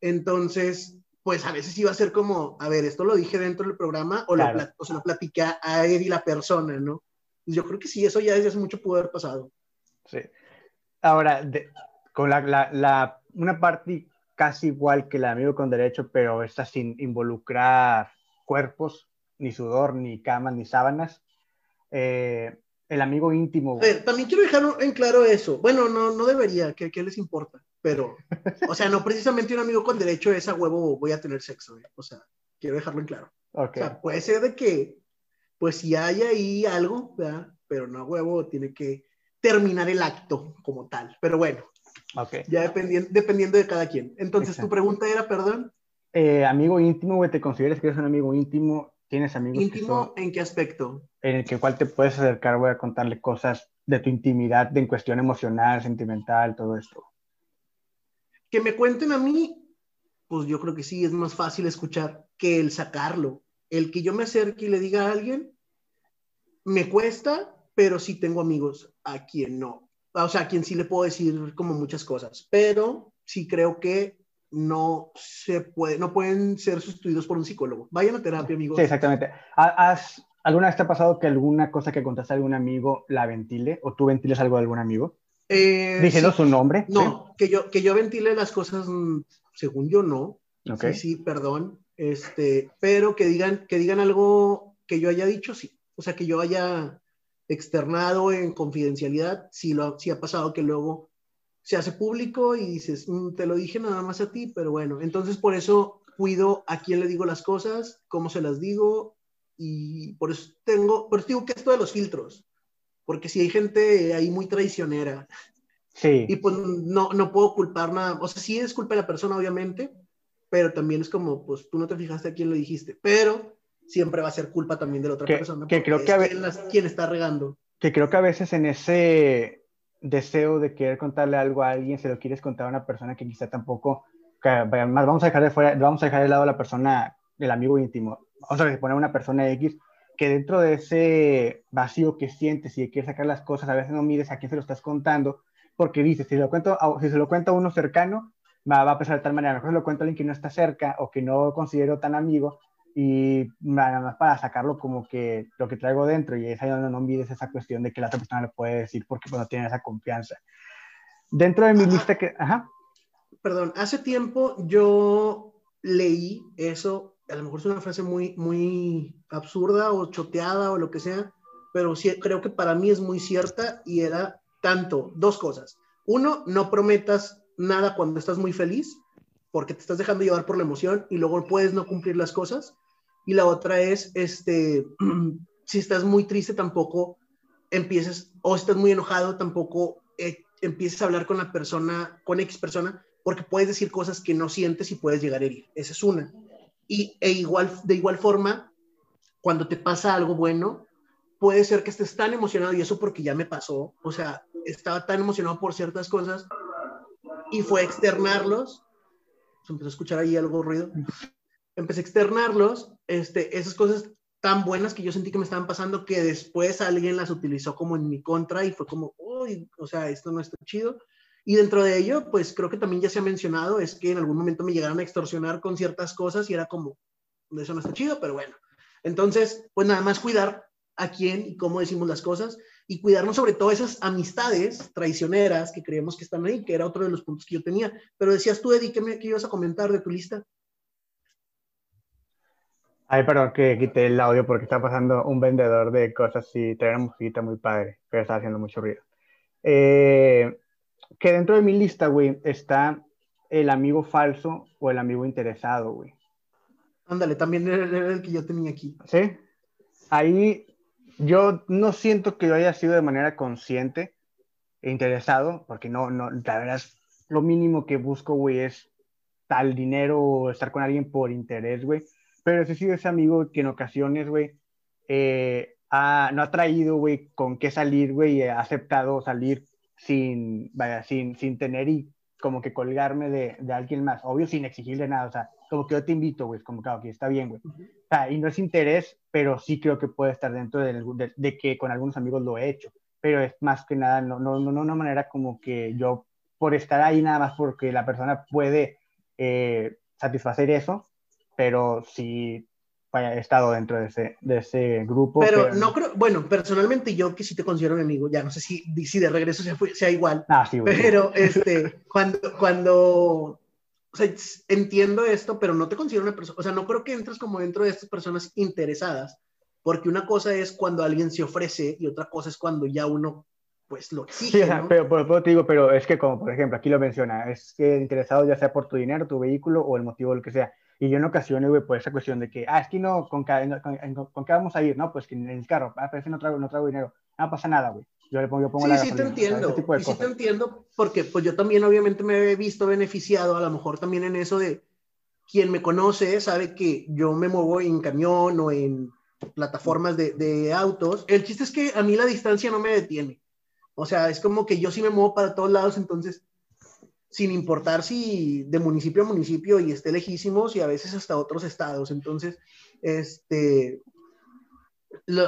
entonces, pues a veces iba a ser como, a ver, esto lo dije dentro del programa o, lo, se lo platiqué a Eddie la persona, ¿no? Yo creo que sí, eso ya desde hace mucho pudo haber pasado. Sí. Ahora, con la, la, una parte casi igual que la amigo con derecho, pero esta sin involucrar cuerpos, ni sudor, ni camas, ni sábanas. Eh, el amigo íntimo. también quiero dejar en claro eso. Bueno, no, no debería, ¿qué, ¿qué, les importa? Pero, o sea, no precisamente un amigo con derecho es a huevo voy a tener sexo, ¿eh? O sea, quiero dejarlo en claro. Okay. O sea, puede ser de que, pues si hay ahí algo, ¿verdad? Pero no a huevo tiene que terminar el acto como tal. Pero bueno, okay. ya dependiendo, dependiendo de cada quien. Entonces, tu pregunta era, perdón. Eh, amigo íntimo, güey, ¿te consideras que eres un amigo íntimo? ¿Tienes amigos? ¿Íntimo en qué aspecto? En el que cual te puedes acercar, voy a contarle cosas de tu intimidad, de en cuestión emocional, sentimental, todo esto. Que me cuenten a mí, pues yo creo que sí, es más fácil escuchar que el sacarlo. El que yo me acerque y le diga a alguien, me cuesta, pero sí tengo amigos a quien no. O sea, a quien sí le puedo decir como muchas cosas, pero sí creo que no se puede, no pueden ser sustituidos por un psicólogo. Vayan a terapia, amigos. Sí, exactamente. ¿Has, ¿Alguna vez te ha pasado que alguna cosa que contaste a algún amigo la ventile o tú ventiles algo de algún amigo? Eh, Diciendo su nombre. No, que, yo, que yo ventile las cosas, mm, según yo no. Sí, sí, perdón. Este, pero que digan, que digan algo que yo haya dicho, sí. O sea, que yo haya externado en confidencialidad, sí, lo, sí ha pasado que luego se hace público y dices, mm, te lo dije nada más a ti, pero bueno, entonces por eso cuido a quién le digo las cosas, cómo se las digo y por eso tengo, por eso digo que esto de los filtros, porque si hay gente ahí muy traicionera. Sí. Y pues no, no puedo culpar nada, o sea, sí es culpa de la persona, obviamente, pero también es como, pues tú no te fijaste a quién le dijiste, pero siempre va a ser culpa también de la otra persona. Que creo que a veces... Quien está regando. Que creo que a veces en ese deseo de querer contarle algo a alguien, se lo quieres contar a una persona que quizá tampoco, que, más vamos a dejar de fuera, vamos a dejar de lado a la persona, el amigo íntimo, vamos a poner una persona X que dentro de ese vacío que sientes y de quieres sacar las cosas, a veces no mides a quién se lo estás contando, porque dices, si, lo cuento si se lo cuento a uno cercano, va, va a pensar de tal manera, mejor se lo cuento a alguien que no está cerca o que no considero tan amigo, y nada más para sacarlo como que lo que traigo dentro y es ahí donde no olvides esa cuestión de que la otra persona le puede decir porque cuando tiene esa confianza. Dentro de mi lista que... Ajá. Perdón, hace tiempo yo leí eso, a lo mejor es una frase muy, muy absurda o choteada o lo que sea, pero sí creo que para mí es muy cierta y era tanto, dos cosas. Uno, no prometas nada cuando estás muy feliz, porque te estás dejando llevar por la emoción y luego puedes no cumplir las cosas. Y la otra es, este, si estás muy triste, tampoco empieces, o estás muy enojado, tampoco eh, empieces a hablar con la persona, con X persona, porque puedes decir cosas que no sientes y puedes llegar a herir. Esa es una. Y e igual, de igual forma, cuando te pasa algo bueno, puede ser que estés tan emocionado, y eso porque ya me pasó, o sea, estaba tan emocionado por ciertas cosas y fue externarlos, se empezó a escuchar ahí algo ruido, empecé a externarlos, este, esas cosas tan buenas que yo sentí que me estaban pasando que después alguien las utilizó como en mi contra y fue como, uy, o sea, esto no está chido. Y dentro de ello, pues creo que también ya se ha mencionado, es que en algún momento me llegaron a extorsionar con ciertas cosas y era como, eso no está chido, pero bueno. Entonces, pues nada más cuidar a quién y cómo decimos las cosas y cuidarnos sobre todo esas amistades traicioneras que creemos que están ahí, que era otro de los puntos que yo tenía. Pero decías tú, Eddie, ¿qué, me, ibas a comentar de tu lista? Ay, perdón que quité el audio porque está pasando un vendedor de cosas y trae una musiquita muy padre, pero está haciendo mucho ruido. Eh, que dentro de mi lista, güey, está el amigo falso o el amigo interesado, güey. Ándale, también era el que yo tenía aquí. Sí. Ahí yo no siento que yo haya sido de manera consciente e interesado, porque no, no, la verdad es lo mínimo que busco, güey, es tal dinero o estar con alguien por interés, güey. Pero sí he sido ese amigo que en ocasiones, güey, eh, no ha traído, güey, con qué salir, güey, y ha aceptado salir sin, vaya, sin, sin tener y como que colgarme de, de, alguien más, obvio sin exigirle nada, o sea, como que yo te invito, güey, como que, ok, está bien, güey. O sea, y no es interés, pero sí creo que puede estar dentro de, de, que con algunos amigos lo he hecho, pero es más que nada, no, no, no, una manera como que yo, por estar ahí nada más porque la persona puede eh, satisfacer eso, pero sí he estado dentro de ese, de ese grupo. Pero, no creo, bueno, personalmente yo que sí te considero un amigo, ya no sé si, si de regreso sea, sea igual, ah, sí, pero este, cuando, cuando, o sea, entiendo esto, pero no te considero una persona, o sea, no creo que entres como dentro de estas personas interesadas, porque una cosa es cuando alguien se ofrece y otra cosa es cuando ya uno pues lo exige. Sí, pero, pero, te digo, pero es que como por ejemplo aquí lo menciona, es que interesado ya sea por tu dinero, tu vehículo o el motivo lo que sea. Y yo en ocasiones, güey, por esa cuestión de que, ah, es que no, ¿con qué, con, qué vamos a ir? No, pues que en el carro, ah, pero es que no traigo, no traigo dinero. No pasa nada, güey. Yo le pongo, yo pongo sí, la sí, te entiendo. Y sí te entiendo, porque pues yo también obviamente me he visto beneficiado, a lo mejor también en eso de quien me conoce sabe que yo me muevo en camión o en plataformas de, de autos. El chiste es que a mí la distancia no me detiene. O sea, es como que yo sí me muevo para todos lados, entonces sin importar si de municipio a municipio y esté lejísimos y a veces hasta otros estados. Entonces, este,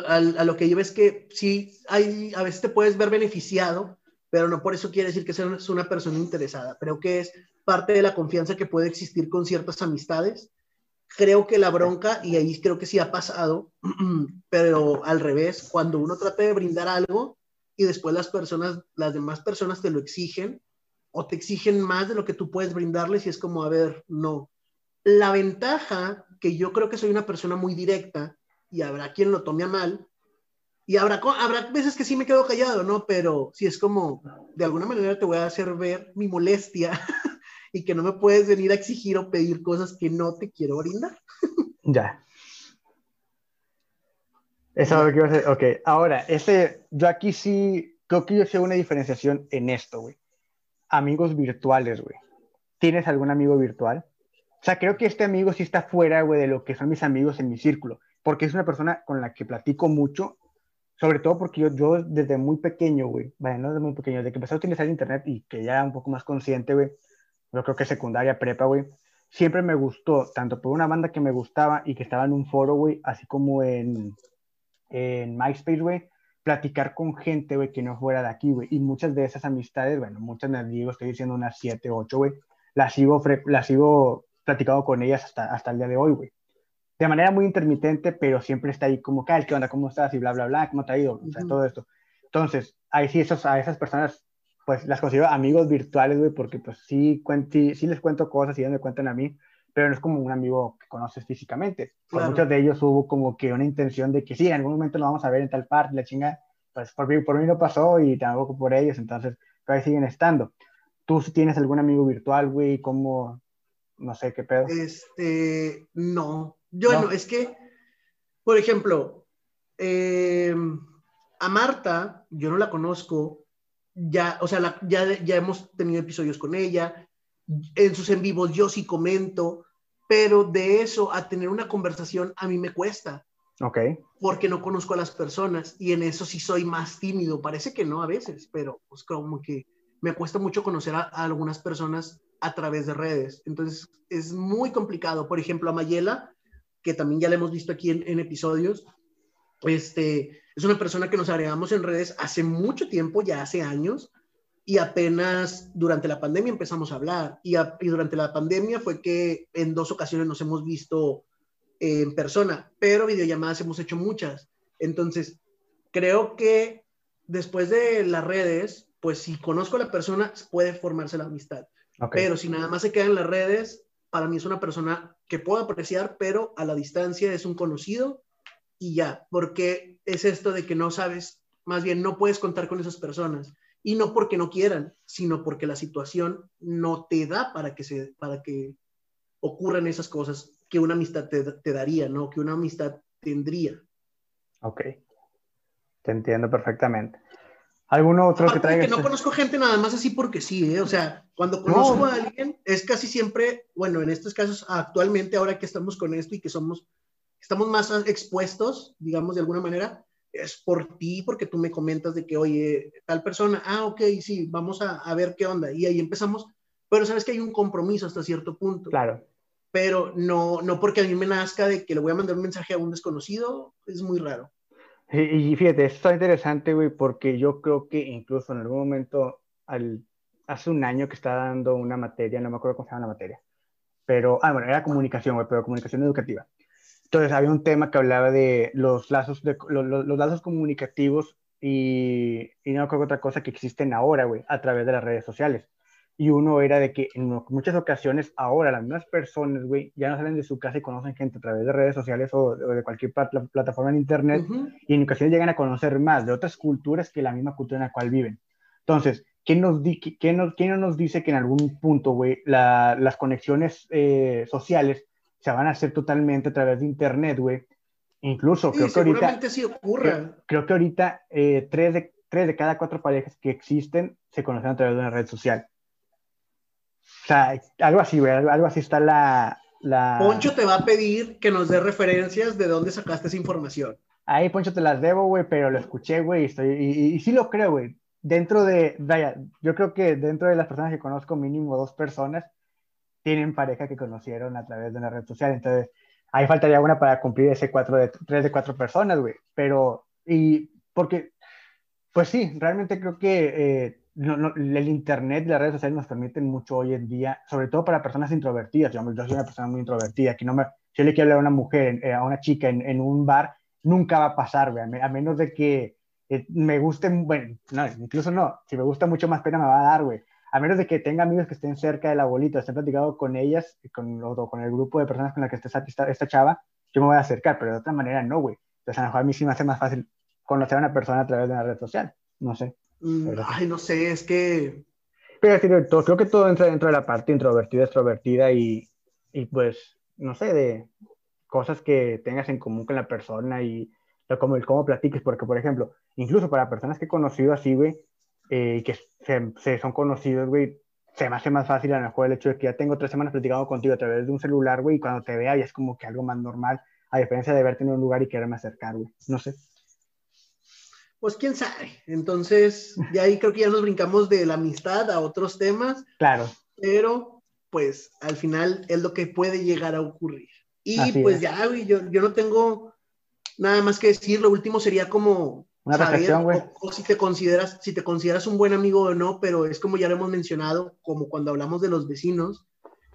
a, lo que yo es que sí, hay, a veces te puedes ver beneficiado, pero no por eso quiere decir que seas una persona interesada. Creo que es parte de la confianza que puede existir con ciertas amistades. Creo que la bronca, y ahí creo que sí ha pasado, pero al revés, cuando uno trata de brindar algo y después las personas, las demás personas te lo exigen o te exigen más de lo que tú puedes brindarles y es como, a ver, no. La ventaja, que yo creo que soy una persona muy directa, y habrá quien lo tome a mal. Y habrá, habrá veces que sí me quedo callado, ¿no? Pero si es como, de alguna manera te voy a hacer ver mi molestia y que no me puedes venir a exigir o pedir cosas que no te quiero brindar. ya. Eso es lo que iba a hacer. Ok, ahora, ese, yo aquí sí, creo que yo sé una diferenciación en esto, güey. Amigos virtuales, güey. ¿Tienes algún amigo virtual? O sea, creo que este amigo sí está fuera, güey, de lo que son mis amigos en mi círculo porque es una persona con la que platico mucho, sobre todo porque yo, yo desde muy pequeño, güey, bueno, no desde muy pequeño, desde que empecé a utilizar internet y que ya era un poco más consciente, güey, yo creo que secundaria, prepa, güey, siempre me gustó, tanto por una banda que me gustaba y que estaba en un foro, güey, así como en, en MySpace, güey, platicar con gente, güey, que no fuera de aquí, güey. Y muchas de esas amistades, bueno, muchas me digo, estoy diciendo unas 7, 8, güey, las sigo, las sigo platicando con ellas hasta, hasta el día de hoy, güey de manera muy intermitente, pero siempre está ahí como, ¿qué onda? ¿Cómo estás? Y bla, bla, bla, ¿cómo te ha ido? O sea, todo esto. Entonces, ahí sí, esos, a esas personas, pues las considero amigos virtuales, güey, porque pues sí, sí, les cuento cosas y ellos me cuentan a mí, pero no es como un amigo que conoces físicamente. Por muchos de ellos hubo como que una intención de que sí, en algún momento lo vamos a ver en tal parte, la chinga, pues por mí, por mí no pasó y tampoco por ellos, entonces, ahí siguen estando. ¿Tú tienes algún amigo virtual, güey? ¿Cómo? No sé qué pedo. Este, no, yo no, es que, por ejemplo, eh, a Marta, yo no la conozco, ya, o sea, ya, ya hemos tenido episodios con ella, en sus en vivos yo sí comento, pero de eso a tener una conversación a mí me cuesta. Ok. Porque no conozco a las personas y en eso sí soy más tímido. Parece que no a veces, pero pues como que me cuesta mucho conocer a, a algunas personas a través de redes. Entonces es muy complicado. Por ejemplo, a Mayela, que también ya la hemos visto aquí en, episodios. Este, es una persona que nos agregamos en redes hace mucho tiempo, ya hace años, y apenas durante la pandemia empezamos a hablar. Y, durante la pandemia fue que en dos ocasiones nos hemos visto en persona, pero videollamadas hemos hecho muchas. Entonces, creo que después de las redes, pues si conozco a la persona, puede formarse la amistad. Pero si nada más se queda en las redes, para mí es una persona que puedo apreciar, pero a la distancia es un conocido y ya, porque es esto de que no sabes, más bien no puedes contar con esas personas y no porque no quieran, sino porque la situación no te da para que se para que ocurran esas cosas que una amistad te, te daría, ¿no? Que una amistad tendría. Ok. Te entiendo perfectamente. ¿Alguno otro que traiga? Que no conozco gente nada más así porque sí, ¿eh? O sea, cuando conozco a alguien es casi siempre, bueno, en estos casos actualmente, ahora que estamos con esto y que somos, estamos más expuestos, digamos de alguna manera, es por ti, porque tú me comentas de que, oye, tal persona, ah, ok, sí, vamos a, a ver qué onda. Y ahí empezamos, pero sabes que hay un compromiso hasta cierto punto. Claro. Pero no, no porque a mí me nazca de que le voy a mandar un mensaje a un desconocido, es muy raro. Y, fíjate, esto está interesante, güey, porque yo creo que incluso en algún momento, al, hace un año que estaba dando una materia, no me acuerdo cómo se llama la materia, pero, ah, bueno, era comunicación, güey, pero comunicación educativa. Entonces había un tema que hablaba de los lazos, de, los, los lazos comunicativos y, y no creo que otra cosa que existen ahora, güey, a través de las redes sociales y uno era de que en muchas ocasiones ahora las mismas personas, güey, ya no salen de su casa y conocen gente a través de redes sociales o de, cualquier plataforma en internet y en ocasiones llegan a conocer más de otras culturas que la misma cultura en la cual viven. Entonces, ¿quién, nos di quién, nos, quién nos dice que en algún punto, güey, las conexiones eh, sociales se van a hacer totalmente a través de internet, güey? Incluso creo que ahorita... Sí ocurre. Creo, que ahorita eh, tres, de, tres de cada cuatro parejas que existen se conocen a través de una red social. O sea, algo así, güey, algo así está la, la... Poncho te va a pedir que nos dé referencias de dónde sacaste esa información. Ahí, Poncho, te las debo, güey, pero lo escuché, güey, y, y, sí lo creo, güey. dentro de, vaya, yo creo que dentro de las personas que conozco, mínimo dos personas tienen pareja que conocieron a través de una red social. Entonces, ahí faltaría una para cumplir ese cuatro de, tres de cuatro personas, güey. Pero, y porque, pues sí, realmente creo que eh, el Internet y las redes sociales nos permiten mucho hoy en día, sobre todo para personas introvertidas. Yo, yo soy una persona muy introvertida, que no me, si yo le quiero hablar a una mujer, eh, a una chica en, en, un bar, nunca va a pasar, güey, a, menos de que eh, me guste, bueno, no, incluso no, si me gusta mucho más pena me va a dar, güey. A menos de que tenga amigos que estén cerca de la abuelita, estén platicando con ellas, con, o con el grupo de personas con las que esté esta, esta chava, yo me voy a acercar, pero de otra manera no, güey. Entonces a lo mejor a mí sí me hace más fácil conocer a una persona a través de una red social, no sé. Mm, ay, no sé, es que... Pero todo, creo que todo entra dentro de la parte introvertida, extrovertida y, y pues, no sé, de cosas que tengas en común con la persona y como el cómo platiques, porque por ejemplo, incluso para personas que he conocido así, güey, eh, que se, se, son conocidos, güey, se me hace más fácil a lo mejor el hecho de que ya tengo tres semanas platicando contigo a través de un celular, güey, y cuando te vea ya es como que algo más normal, a diferencia de verte en un lugar y quererme acercar, güey, no sé. Pues quién sabe. Entonces, ya ahí creo que ya nos brincamos de la amistad a otros temas. Claro. Pero, pues, al final es lo que puede llegar a ocurrir. Y pues ya, güey, yo, yo no tengo nada más que decir. Lo último sería como una saber, güey. O, si te consideras, si te consideras un buen amigo o no, pero es como ya lo hemos mencionado, como cuando hablamos de los vecinos,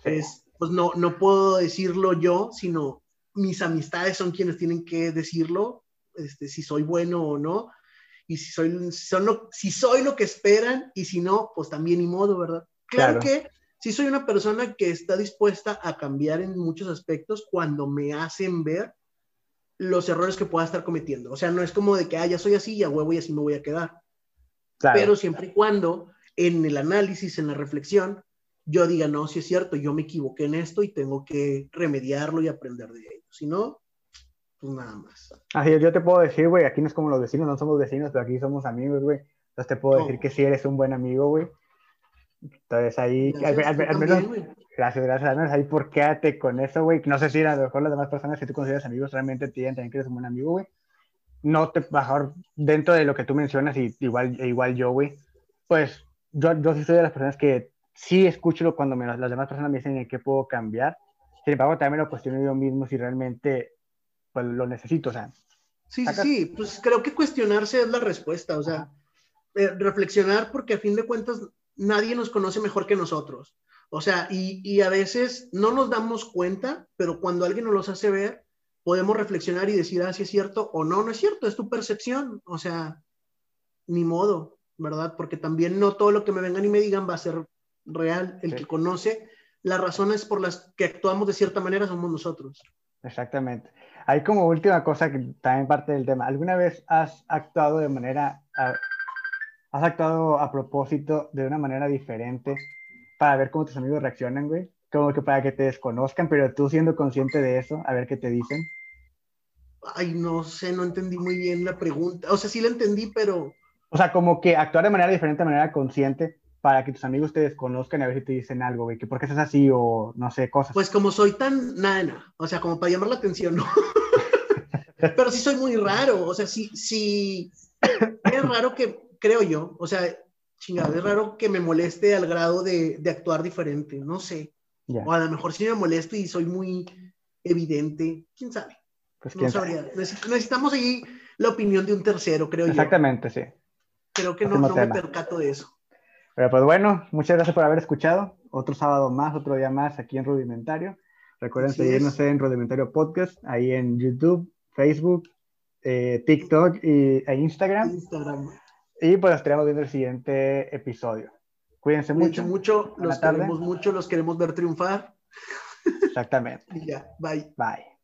es, pues no, no puedo decirlo yo, sino mis amistades son quienes tienen que decirlo, este, si soy bueno o no y si soy, son lo, si soy lo que esperan y si no, pues también ni modo, ¿verdad? Claro, que si soy una persona que está dispuesta a cambiar en muchos aspectos cuando me hacen ver los errores que pueda estar cometiendo. O sea, no es como de que, ah, ya soy así, ya huevo y así me voy a quedar. Pero siempre y cuando en el análisis, en la reflexión, yo diga, no, si es cierto, yo me equivoqué en esto y tengo que remediarlo y aprender de ello. Si no, pues nada más. Así yo te puedo decir, güey, aquí no es como los vecinos, no somos vecinos, pero aquí somos amigos, güey. Entonces te puedo decir que sí eres un buen amigo, güey. Entonces ahí, gracias, al, menos, gracias, gracias, menos ahí por quédate con eso, güey. No sé si a lo mejor las demás personas que tú consideras amigos realmente tienen también que eres un buen amigo, güey. No te, mejor dentro de lo que tú mencionas, y igual, igual yo, güey, pues yo, yo sí soy de las personas que sí escucho cuando me, las demás personas me dicen en qué puedo cambiar. Sin embargo, también lo cuestiono yo mismo si realmente pues lo necesito, o sea. Sí, sí, pues creo que cuestionarse es la respuesta, o sea, eh, reflexionar porque a fin de cuentas nadie nos conoce mejor que nosotros. O sea, y, y, a veces no nos damos cuenta, pero cuando alguien nos los hace ver, podemos reflexionar y decir, ah, si es cierto o no, no es cierto, es tu percepción. O sea, ni modo, ¿verdad? Porque también no todo lo que me vengan y me digan va a ser real. El que conoce las razones por las que actuamos de cierta manera somos nosotros. Exactamente. Hay como última cosa que también parte del tema. ¿Alguna vez has actuado de manera, has actuado a propósito de una manera diferente para ver cómo tus amigos reaccionan, güey? Como que para que te desconozcan, pero tú siendo consciente de eso, a ver qué te dicen. Ay, no sé, no entendí muy bien la pregunta. O sea, sí la entendí, pero... O sea, como que actuar de manera diferente, de manera consciente, para que tus amigos te desconozcan y a ver si te dicen algo, güey, que por qué estás así o no sé, cosas. Pues como soy tan nana, o sea, como para llamar la atención, ¿no? Pero sí soy muy raro, o sea, sí, sí, es raro que, creo yo, o sea, chingada, es raro que me moleste al grado de, de actuar diferente, no sé. O a lo mejor sí me molesto y soy muy evidente, quién sabe. Pues, no sabría. Necesitamos ahí la opinión de un tercero, creo Exactamente, yo. Exactamente, sí. Creo que no, no me percato de eso. Pero pues bueno, muchas gracias por haber escuchado. Otro sábado más, otro día más aquí en Rudimentario. Recuerden seguirnos en Rudimentario Podcast, ahí en YouTube, Facebook, eh, TikTok y, e Instagram. Instagram. Y pues estaremos viendo el siguiente episodio. Cuídense mucho. mucho, los queremos mucho, los queremos ver triunfar. Exactamente. y ya, bye. Bye.